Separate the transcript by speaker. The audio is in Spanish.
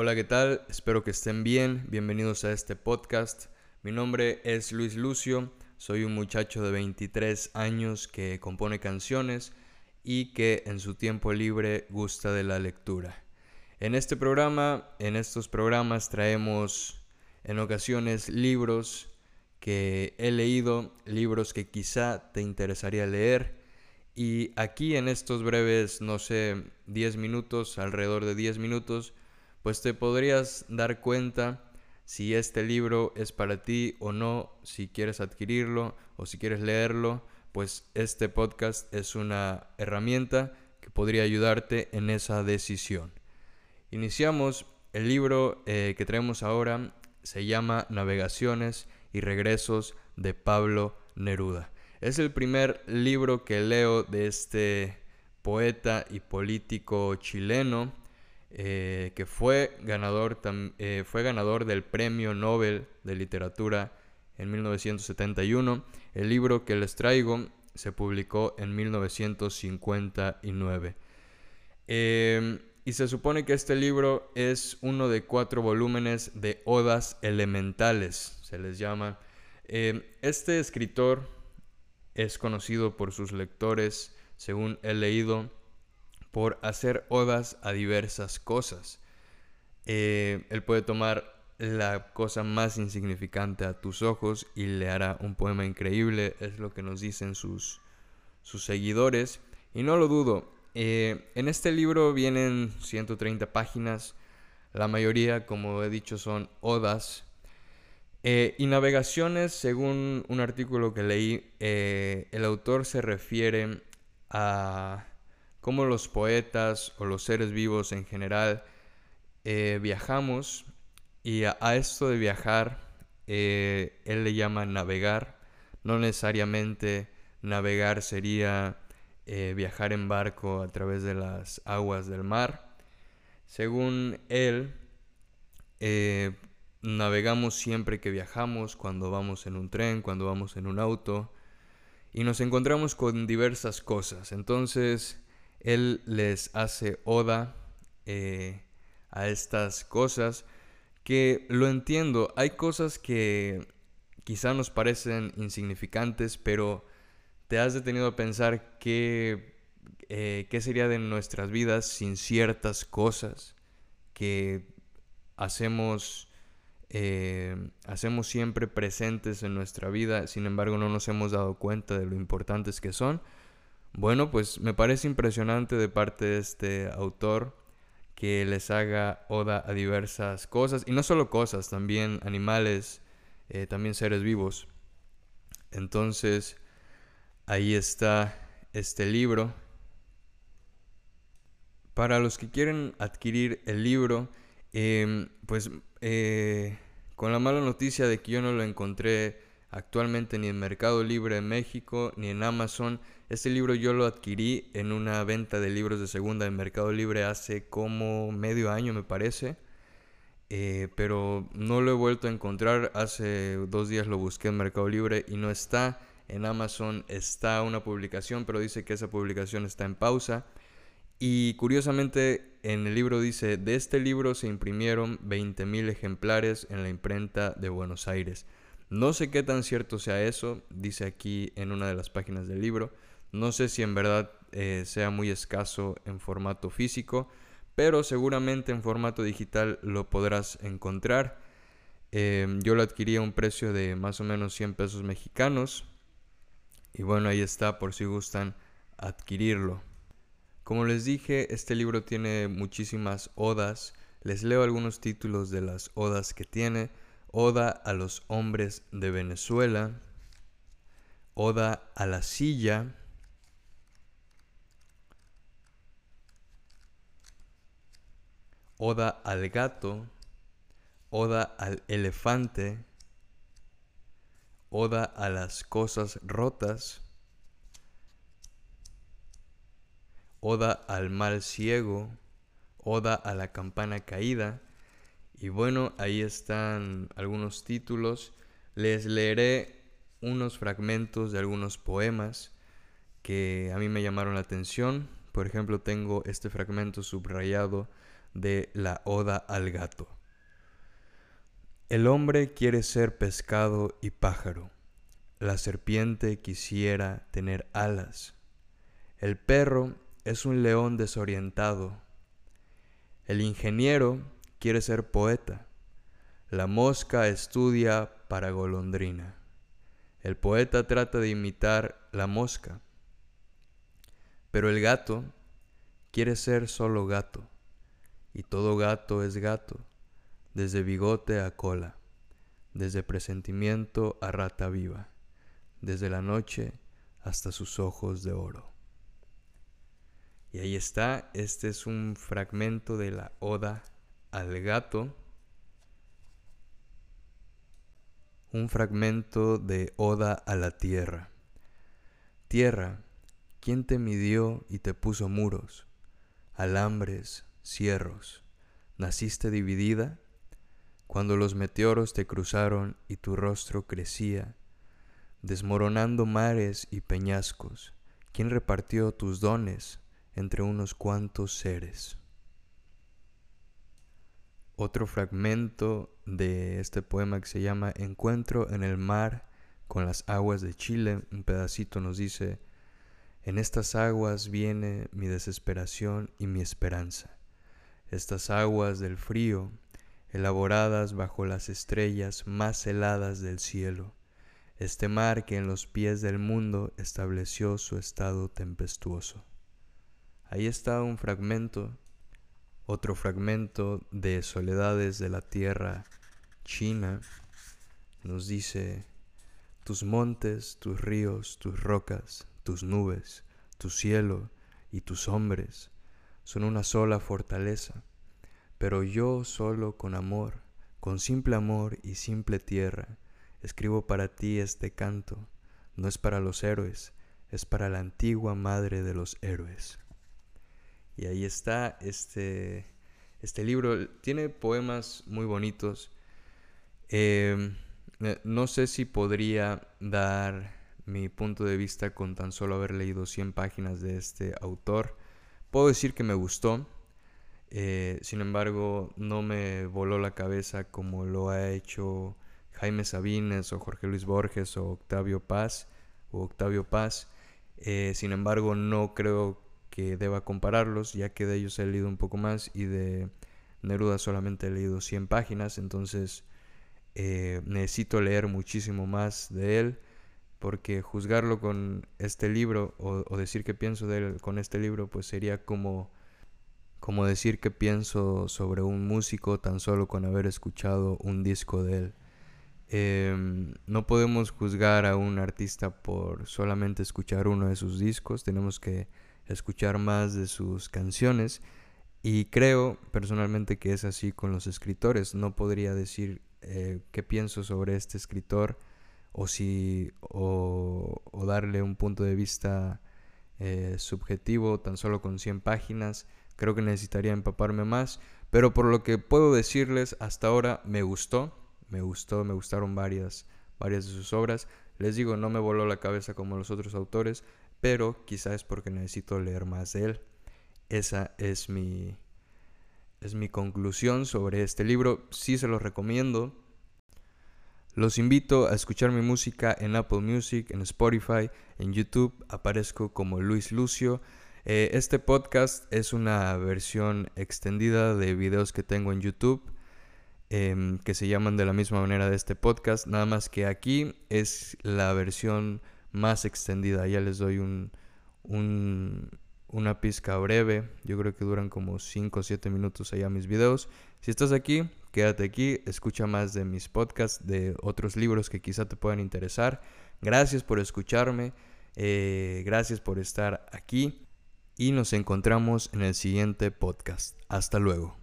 Speaker 1: Hola, ¿qué tal? Espero que estén bien. Bienvenidos a este podcast. Mi nombre es Luis Lucio. Soy un muchacho de 23 años que compone canciones y que en su tiempo libre gusta de la lectura. En este programa, en estos programas traemos en ocasiones libros que he leído, libros que quizá te interesaría leer. Y aquí en estos breves, no sé, 10 minutos, alrededor de 10 minutos, pues te podrías dar cuenta si este libro es para ti o no, si quieres adquirirlo o si quieres leerlo, pues este podcast es una herramienta que podría ayudarte en esa decisión. Iniciamos, el libro eh, que traemos ahora se llama Navegaciones y Regresos de Pablo Neruda. Es el primer libro que leo de este poeta y político chileno eh, que fue ganador, eh, fue ganador del Premio Nobel de Literatura en 1971. El libro que les traigo se publicó en 1959. Em, y se supone que este libro es uno de cuatro volúmenes de odas elementales, se les llama. Em, este escritor es conocido por sus lectores, según he leído, por hacer odas a diversas cosas. Eh, él puede tomar la cosa más insignificante a tus ojos y le hará un poema increíble, es lo que nos dicen sus, sus seguidores. Y no lo dudo, eh, en este libro vienen 130 páginas, la mayoría, como he dicho, son odas. Eh, y navegaciones, según un artículo que leí, el autor se refiere a cómo los poetas o los seres vivos en general eh, viajamos y a, esto de viajar eh, él le llama navegar. No necesariamente navegar sería eh, viajar en barco a través de las aguas del mar. Según él, navegamos siempre que viajamos, cuando vamos en un tren, cuando vamos en un auto, y nos encontramos con diversas cosas. Entonces, él les hace oda eh, a estas cosas que lo entiendo. Hay cosas que quizá nos parecen insignificantes, pero te has detenido a pensar qué, eh, qué sería de nuestras vidas sin ciertas cosas que hacemos, eh, hacemos siempre presentes en nuestra vida, sin embargo no nos hemos dado cuenta de lo importantes que son. Bueno, pues me parece impresionante de parte de este autor que les haga oda a diversas cosas, y no solo cosas, también animales, eh, también seres vivos. Entonces, ahí está este libro. Para los que quieren adquirir el libro, em, pues eh, con la mala noticia de que yo no lo encontré actualmente ni en Mercado Libre en México ni en Amazon. Este libro yo lo adquirí en una venta de libros de segunda en Mercado Libre hace como medio año me parece. Eh, pero no lo he vuelto a encontrar. Hace dos días lo busqué en Mercado Libre y no está. En Amazon está una publicación, pero dice que esa publicación está en pausa. Y curiosamente en el libro dice, de este libro se imprimieron 20.000 ejemplares en la imprenta de Buenos Aires. No sé qué tan cierto sea eso, dice aquí en una de las páginas del libro. No sé si en verdad eh, sea muy escaso en formato físico, pero seguramente en formato digital lo podrás encontrar. Em, yo lo adquirí a un precio de más o menos 100 pesos mexicanos. Y bueno, ahí está por si gustan adquirirlo. Como les dije, este libro tiene muchísimas odas. Les leo algunos títulos de las odas que tiene. Oda a los hombres de Venezuela, Oda a la silla, Oda al gato, Oda al elefante, Oda a las cosas rotas, Oda al mal ciego, Oda a la campana caída, y bueno, ahí están algunos títulos. Les leeré unos fragmentos de algunos poemas que a mí me llamaron la atención. Por ejemplo, tengo este fragmento subrayado de la Oda al Gato. El hombre quiere ser pescado y pájaro. La serpiente quisiera tener alas. El perro es un león desorientado. El ingeniero quiere ser poeta. La mosca estudia para golondrina. El poeta trata de imitar la mosca. Pero el gato quiere ser solo gato. Y todo gato es gato, desde bigote a cola, desde presentimiento a rata viva, desde la noche hasta sus ojos de oro. Y ahí está, este es un fragmento de la Oda al gato, un fragmento de Oda a la tierra. Tierra, ¿quién te midió y te puso muros, alambres, cierros? ¿Naciste dividida? Cuando los meteoros te cruzaron y tu rostro crecía, desmoronando mares y peñascos, ¿quién repartió tus dones? entre unos cuantos seres. Otro fragmento de este poema que se llama Encuentro en el mar con las aguas de Chile, un pedacito nos dice, en estas aguas viene mi desesperación y mi esperanza. Estas aguas del frío, elaboradas bajo las estrellas más heladas del cielo, este mar que en los pies del mundo estableció su estado tempestuoso. Ahí está un fragmento, otro fragmento de Soledades de la Tierra China. Nos dice, tus montes, tus ríos, tus rocas, tus nubes, tu cielo y tus hombres son una sola fortaleza, pero yo solo con amor, con simple amor y simple tierra, escribo para ti este canto, no es para los héroes, es para la antigua madre de los héroes. Y ahí está este, este libro. Tiene poemas muy bonitos. Em, no sé si podría dar mi punto de vista con tan solo haber leído 100 páginas de este autor. Puedo decir que me gustó. Eh, sin embargo, no me voló la cabeza como lo ha hecho Jaime Sabines o Jorge Luis Borges o Octavio Paz o Octavio Paz. Eh, sin embargo, no creo que deba compararlos, ya que de ellos he leído un poco más y de Neruda solamente he leído 100 páginas, entonces eh, necesito leer muchísimo más de él, porque juzgarlo con este libro o, decir que pienso de él con este libro, pues sería como, como decir que pienso sobre un músico tan solo con haber escuchado un disco de él. Em, no podemos juzgar a un artista por solamente escuchar uno de sus discos, tenemos que escuchar más de sus canciones y creo personalmente que es así con los escritores. No podría decir eh, qué pienso sobre este escritor o si o, darle un punto de vista eh, subjetivo tan solo con 100 páginas. Creo que necesitaría empaparme más, pero por lo que puedo decirles hasta ahora me gustó, me gustó, me gustaron varias varias de sus obras. Les digo, no me voló la cabeza como los otros autores, pero quizás es porque necesito leer más de él. Esa es mi, es mi conclusión sobre este libro. Sí se los recomiendo. Los invito a escuchar mi música en Apple Music, en Spotify, en YouTube. Aparezco como Luis Lucio. Eh, este podcast es una versión extendida de videos que tengo en YouTube. Em, que se llaman de la misma manera de este podcast, nada más que aquí es la versión más extendida. Ya les doy un, una pizca breve. Yo creo que duran como 5 o 7 minutos allá mis videos. Si estás aquí, quédate aquí, escucha más de mis podcasts, de otros libros que quizá te puedan interesar. Gracias por escucharme, eh, gracias por estar aquí y nos encontramos en el siguiente podcast. Hasta luego.